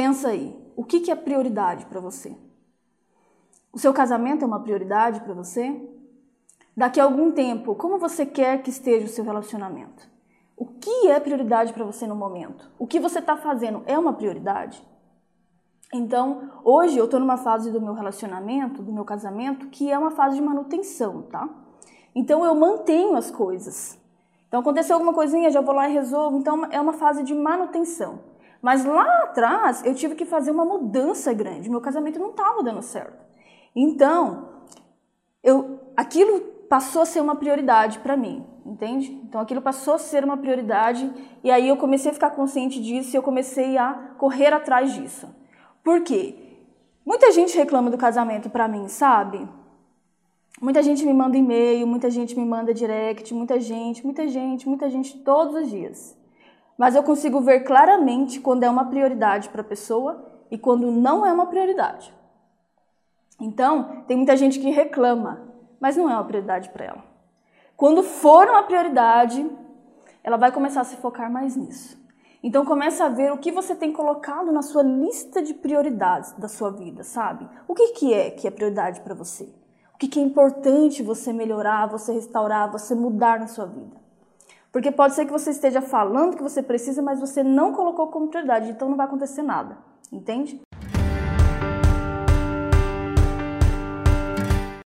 Pensa aí, o que, é prioridade para você? O seu casamento é uma prioridade para você? Daqui a algum tempo, como você quer que esteja o seu relacionamento? O que é prioridade para você no momento? O que você está fazendo é uma prioridade? Então, hoje eu estou numa fase do meu relacionamento, do meu casamento, que é uma fase de manutenção, tá? Então eu mantenho as coisas. Então aconteceu alguma coisinha, já vou lá e resolvo. Então é uma fase de manutenção. Mas lá atrás eu tive que fazer uma mudança grande. Meu casamento não estava dando certo. Então, eu, aquilo passou a ser uma prioridade para mim, entende? Então aquilo passou a ser uma prioridade e aí eu comecei a ficar consciente disso e eu comecei a correr atrás disso. Por quê? Muita gente reclama do casamento para mim, sabe? Muita gente me manda e-mail, muita gente me manda direct, muita gente, muita gente, muita gente todos os dias. Mas eu consigo ver claramente quando é uma prioridade para a pessoa e quando não é uma prioridade. Então, tem muita gente que reclama, mas não é uma prioridade para ela. Quando for uma prioridade, ela vai começar a se focar mais nisso. Então começa a ver o que você tem colocado na sua lista de prioridades da sua vida, sabe? O que, que é que é prioridade para você? O que, que é importante você melhorar, você restaurar, você mudar na sua vida? Porque pode ser que você esteja falando que você precisa, mas você não colocou como prioridade, então não vai acontecer nada, entende?